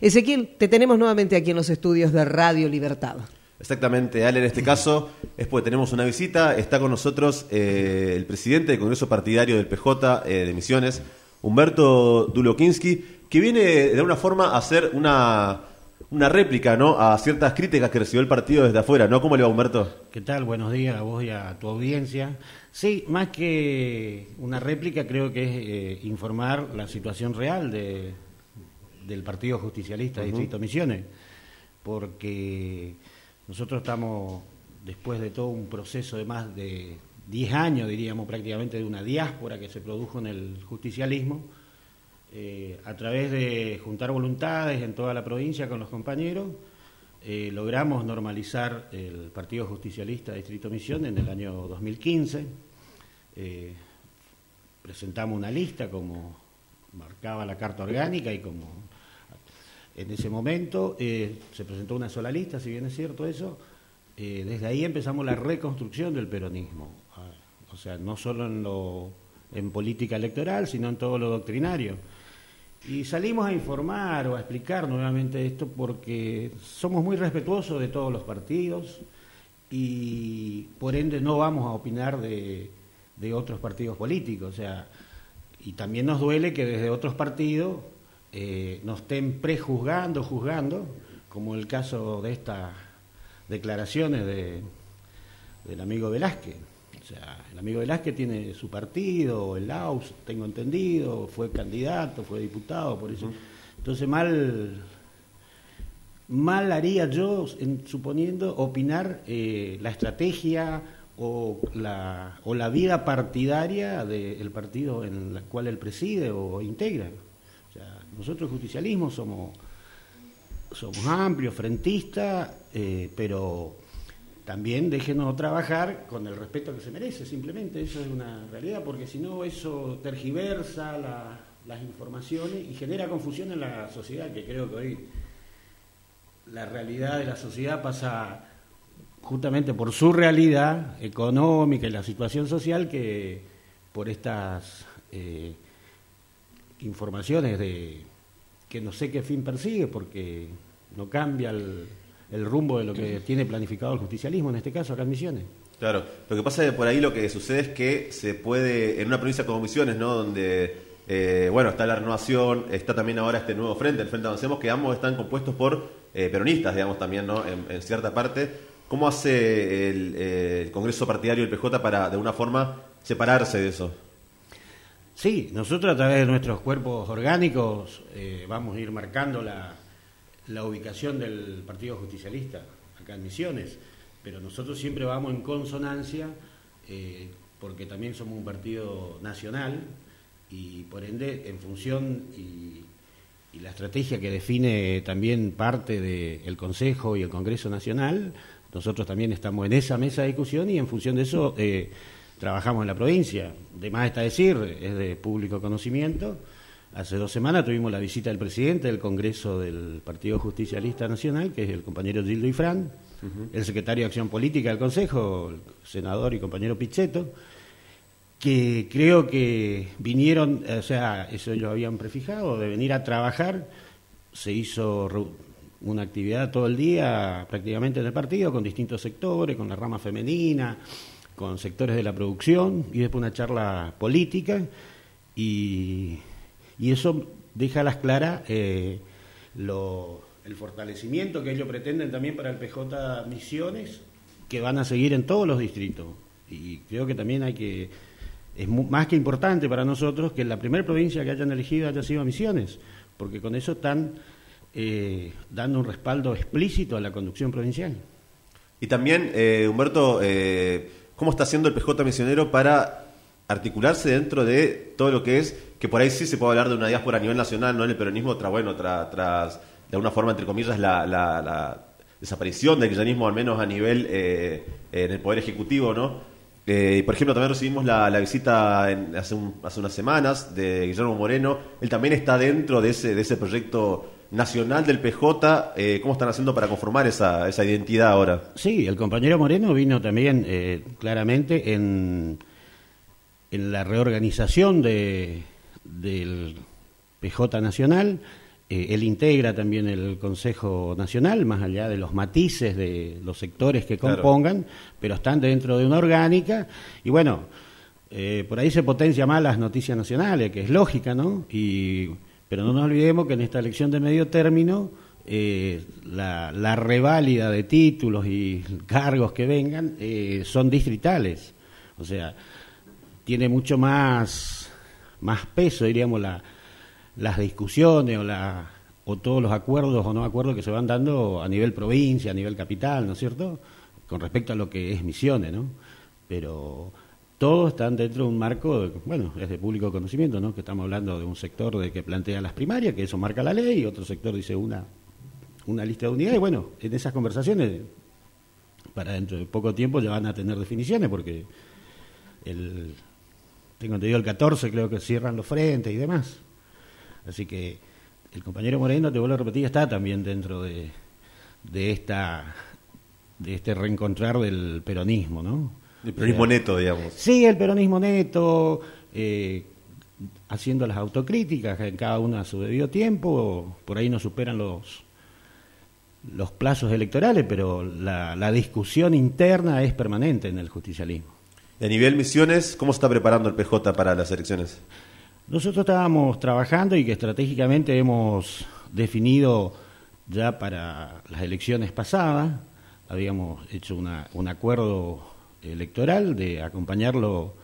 Ezequiel, te tenemos nuevamente aquí en los estudios de Radio Libertad. Exactamente, Ale, en este caso es porque tenemos una visita, está con nosotros eh, el presidente del Congreso Partidario del PJ eh, de Misiones, Humberto Dulokinski, que viene de alguna forma a hacer una, una réplica ¿no? a ciertas críticas que recibió el partido desde afuera, ¿no? ¿Cómo le va Humberto? ¿Qué tal? Buenos días a vos y a tu audiencia. Sí, más que una réplica creo que es eh, informar la situación real de, del Partido Justicialista de Distrito Misiones, porque nosotros estamos, después de todo un proceso de más de 10 años, diríamos prácticamente, de una diáspora que se produjo en el justicialismo, eh, a través de juntar voluntades en toda la provincia con los compañeros, eh, logramos normalizar el Partido Justicialista de Distrito Misión en el año 2015. Eh, presentamos una lista como marcaba la Carta Orgánica y como en ese momento eh, se presentó una sola lista, si bien es cierto eso, eh, desde ahí empezamos la reconstrucción del peronismo, ah, o sea, no solo en, lo, política electoral, sino en todo lo doctrinario. Y salimos a informar o a explicar nuevamente esto porque somos muy respetuosos de todos los partidos y por ende no vamos a opinar de, de otros partidos políticos. O sea, y también nos duele que desde otros partidos eh, nos estén prejuzgando, juzgando, como el caso de estas declaraciones de, del amigo Velázquez. O sea, el amigo Velázquez tiene su partido, el AUS, tengo entendido, fue candidato, fue diputado, por eso. Entonces, mal, mal haría yo, en, suponiendo, opinar eh, la estrategia o la, o la vida partidaria del partido en el cual él preside o integra. Nosotros justicialismo somos, somos amplios, frentistas, eh, pero también déjenos trabajar con el respeto que se merece, simplemente. Eso es una realidad, porque si no eso tergiversa las informaciones y genera confusión en la sociedad, que creo que hoy la realidad de la sociedad pasa justamente por su realidad económica y la situación social que por estas eh, informaciones de que no sé qué fin persigue porque no cambia el, rumbo de lo que tiene planificado el justicialismo, en este caso acá en Misiones. Claro, lo que pasa es que por ahí lo que sucede es que se puede, en una provincia como Misiones, ¿no? donde eh, bueno, está la renovación, está también ahora este nuevo frente, el Frente Avancemos, que ambos están compuestos por eh, peronistas, digamos, también, ¿no? En, cierta parte. ¿Cómo hace el, el, Congreso Partidario del PJ para, de alguna forma, separarse de eso? Sí, nosotros a través de nuestros cuerpos orgánicos eh, vamos a ir marcando la, ubicación del Partido Justicialista acá en Misiones, pero nosotros siempre vamos en consonancia eh, porque también somos un partido nacional y por ende en función y, la estrategia que define también parte del Consejo y el Congreso Nacional, nosotros también estamos en esa mesa de discusión y en función de eso... Eh, trabajamos en la provincia. De más está decir, es de público conocimiento. Hace dos semanas tuvimos la visita del presidente del Congreso del Partido Justicialista Nacional, que es el compañero Gildo Ifrán, el secretario de Acción Política del Consejo, el senador y compañero Pichetto, que creo que vinieron, o sea, eso ellos habían prefijado, de venir a trabajar. Se hizo una actividad todo el día prácticamente en el partido, con distintos sectores, con la rama femenina, con sectores de la producción y después una charla política y, eso deja a las claras eh, el fortalecimiento que ellos pretenden también para el PJ Misiones, que van a seguir en todos los distritos. Y creo que también hay que, es más que importante para nosotros que la primera provincia que hayan elegido haya sido Misiones, porque con eso están eh, dando un respaldo explícito a la conducción provincial. Y también, eh, Humberto, cómo está haciendo el PJ misionero para articularse dentro de todo lo que es, que por ahí sí se puede hablar de una diáspora a nivel nacional, no en el peronismo, tras, bueno, tras, de alguna forma, entre comillas, la, desaparición del kirchnerismo, al menos a nivel eh, en el Poder Ejecutivo, ¿no? Eh, por ejemplo, también recibimos la, visita hace, hace unas semanas de Guillermo Moreno. Él también está dentro de ese, de ese proyecto nacional del PJ, eh, ¿cómo están haciendo para conformar esa, esa identidad ahora? Sí, el compañero Moreno vino también eh, claramente en, en la reorganización de, del PJ nacional Eh, él integra también el Consejo Nacional, más allá de los matices de los sectores que compongan, pero están dentro de una orgánica. Y bueno, eh, por ahí se potencia más las noticias nacionales, que es lógica, ¿no? Y, pero no nos olvidemos que en esta elección de medio término, eh, la, la, reválida de títulos y cargos que vengan son distritales. O sea, tiene mucho más, más peso, diríamos, la las discusiones o, la, o todos los acuerdos o no acuerdos que se van dando a nivel provincia, a nivel capital, ¿no es cierto? Con respecto a lo que es Misiones, ¿no? Pero todos están dentro de un marco, bueno, es de público conocimiento, ¿no? Que estamos hablando de un sector de que plantea las primarias, que eso marca la ley, y otro sector dice una, una lista de unidades. Bueno, en esas conversaciones, para dentro de poco tiempo ya van a tener definiciones, porque el, tengo entendido el 14 creo que cierran los frentes y demás. Así que el compañero Moreno, te vuelvo a repetir, está también dentro de, de esta de este reencontrar del peronismo, ¿no? El peronismo neto, digamos. Sí, el peronismo neto, eh, haciendo las autocríticas en cada una a su debido tiempo, por ahí no superan los los plazos electorales, pero la, la discusión interna es permanente en el justicialismo. Y a nivel misiones, ¿cómo se está preparando el PJ para las elecciones? Nosotros estábamos trabajando y que estratégicamente hemos definido ya para las elecciones pasadas, habíamos hecho un acuerdo electoral de acompañarlo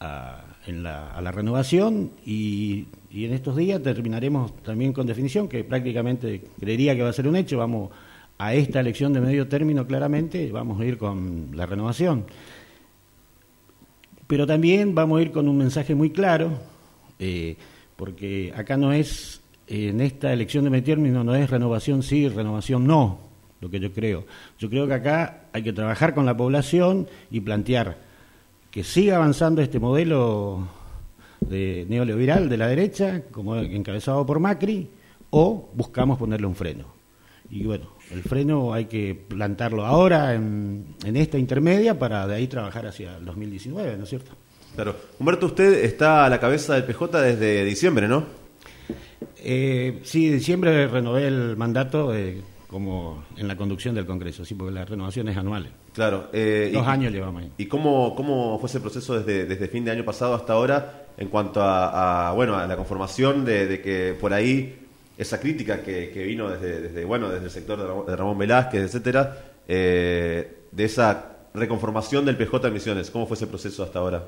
a, en la, a la renovación y, y, en estos días terminaremos también con definición, que prácticamente creería que va a ser un hecho, vamos a esta elección de medio término claramente, vamos a ir con la renovación. Pero también vamos a ir con un mensaje muy claro, eh, porque acá no es, en esta elección de término no es renovación sí, renovación no, lo que yo creo. Yo creo que acá hay que trabajar con la población y plantear que siga avanzando este modelo de neoliberal de la derecha, como encabezado por Macri, o buscamos ponerle un freno. Y bueno, el freno hay que plantarlo ahora en, en esta intermedia para de ahí trabajar hacia el 2019, ¿no es cierto? Claro. Humberto, usted está a la cabeza del PJ desde diciembre, ¿no? Eh, sí, diciembre renové el mandato eh, como en la conducción del Congreso, sí, porque la renovación es anual. Claro. Eh, Dos años llevamos ahí. ¿Y cómo, cómo fue ese proceso desde, desde fin de año pasado hasta ahora en cuanto a, bueno, a la conformación de, que por ahí esa crítica que, vino desde, desde, bueno, desde el sector de Ramón Velázquez, etcétera, de esa reconformación del PJ de Misiones, ¿cómo fue ese proceso hasta ahora?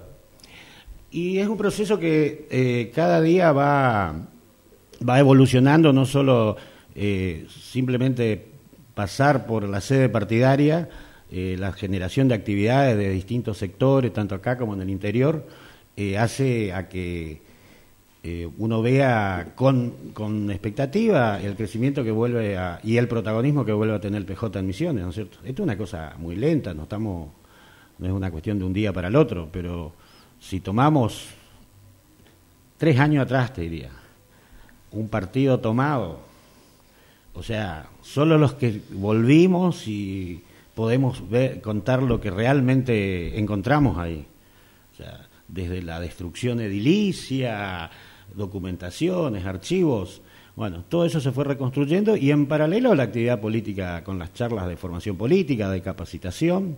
Y es un proceso que eh, cada día va, va evolucionando, no solo eh, simplemente pasar por la sede partidaria, eh, la generación de actividades de distintos sectores, tanto acá como en el interior, hace a que uno vea con, con, expectativa el crecimiento que vuelve a, y el protagonismo que vuelve a tener el PJ en Misiones, ¿no es cierto? Esto es una cosa muy lenta, no estamos, no es una cuestión de un día para el otro, pero si tomamos tres años atrás, te diría, un partido tomado, o sea, solo los que volvimos y podemos ver, contar lo que realmente encontramos ahí. O sea, desde la destrucción edilicia, documentaciones, archivos, bueno, todo eso se fue reconstruyendo y en paralelo a la actividad política con las charlas de formación política, de capacitación,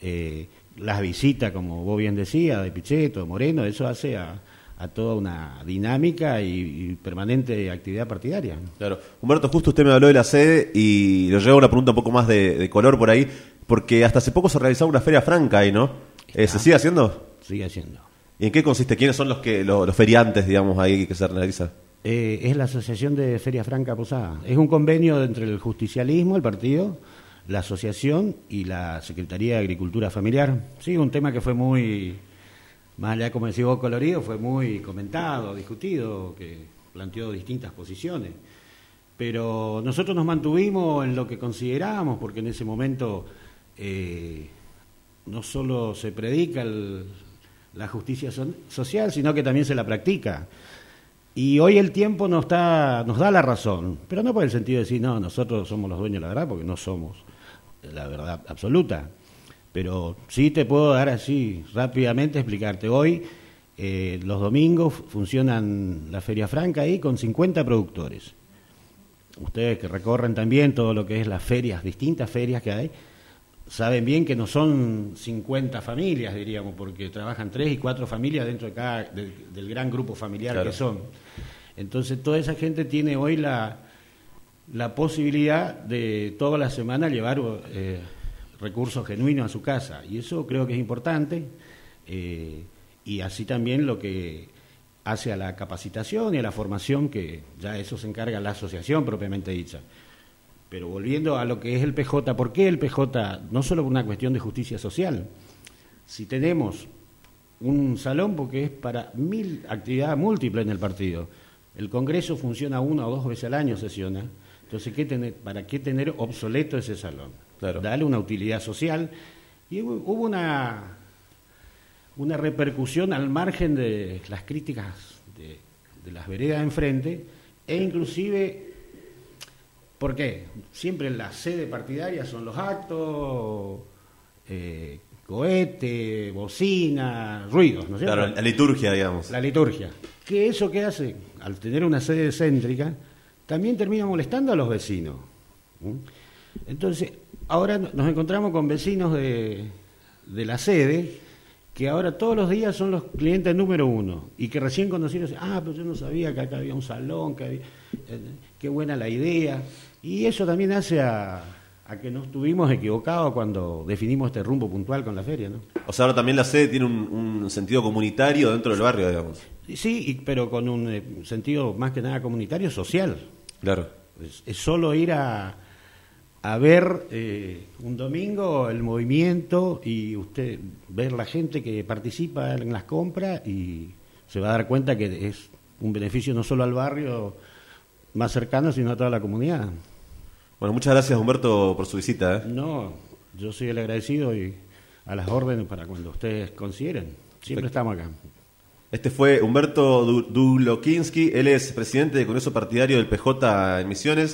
eh, las visitas, como vos bien decías, de Pichetto, Moreno, eso hace a, toda una dinámica y, permanente actividad partidaria. Claro. Humberto, justo usted me habló de la sede y le llevo una pregunta un poco más de, color por ahí, porque hasta hace poco se realizaba una feria franca ahí, ¿no? Eh, ¿Se sigue haciendo? Sigue haciendo. ¿Y en qué consiste? ¿Quiénes son los que los, feriantes, digamos, ahí que se realiza? Eh, es la Asociación de Feria Franca Posada. Es un convenio entre el justicialismo, el partido, la asociación y la Secretaría de Agricultura Familiar. Sí, un tema que fue muy, más allá como decía vos, colorido, fue muy comentado, discutido, que planteó distintas posiciones. Pero nosotros nos mantuvimos en lo que consideramos, porque en ese momento eh, no solo se predica la justicia social, sino que también se la practica. Y hoy el tiempo nos, está, nos da la razón, pero no por el sentido de decir, no, nosotros somos los dueños de la verdad, porque no somos la verdad absoluta. Pero sí te puedo dar así rápidamente explicarte. Hoy, eh, los domingos, funcionan la Feria Franca ahí con 50 productores. ustedes que recorren también todo lo que es las ferias, distintas ferias que hay, saben bien que no son 50 familias, diríamos, porque trabajan tres y cuatro familias dentro de cada, del gran grupo familiar que son. Entonces, toda esa gente tiene hoy la, la posibilidad de toda la semana llevar eh, recursos genuinos a su casa. Y eso creo que es importante. Eh, y así también lo que hace a la capacitación y a la formación, que ya eso se encarga la asociación propiamente dicha. Pero volviendo a lo que es el PJ, ¿por qué el PJ? No solo por una cuestión de justicia social. Si tenemos un salón, porque es para mil actividades múltiples en el partido. El Congreso funciona una o dos veces al año, sesiona. Entonces, ¿qué tener, ¿para qué tener obsoleto ese salón? Dale una utilidad social. Y hubo una, una repercusión al margen de las críticas de, de las veredas de enfrente, e inclusive ¿Por qué? Siempre la sede partidaria son los actos, eh, cohete, bocina, ruidos, ¿no es cierto? Claro, la liturgia, digamos. La liturgia. ¿Qué eso que hace? Al tener una sede céntrica, también termina molestando a los vecinos. Entonces, ahora nos encontramos con vecinos de, de la sede que ahora todos los días son los clientes número uno y que recién conocieron, ah, pero yo no sabía que acá había un salón, que había, eh, qué buena la idea. Y eso también hace a, que no estuvimos equivocados cuando definimos este rumbo puntual con la feria, ¿no? O sea, ahora también la sede tiene un, sentido comunitario dentro del barrio, digamos. Sí, pero con un eh, sentido más que nada comunitario, social. Claro. Es, solo ir a, a ver eh, un domingo el movimiento y usted ver la gente que participa en las compras y se va a dar cuenta que es un beneficio no solo al barrio más cercano, sino a toda la comunidad. Bueno, muchas gracias Humberto por su visita. ¿eh? No, yo soy el agradecido y a las órdenes para cuando ustedes consideren. Siempre estamos acá. Este fue Humberto Dulokinski, él es presidente del Congreso Partidario del PJ en Misiones.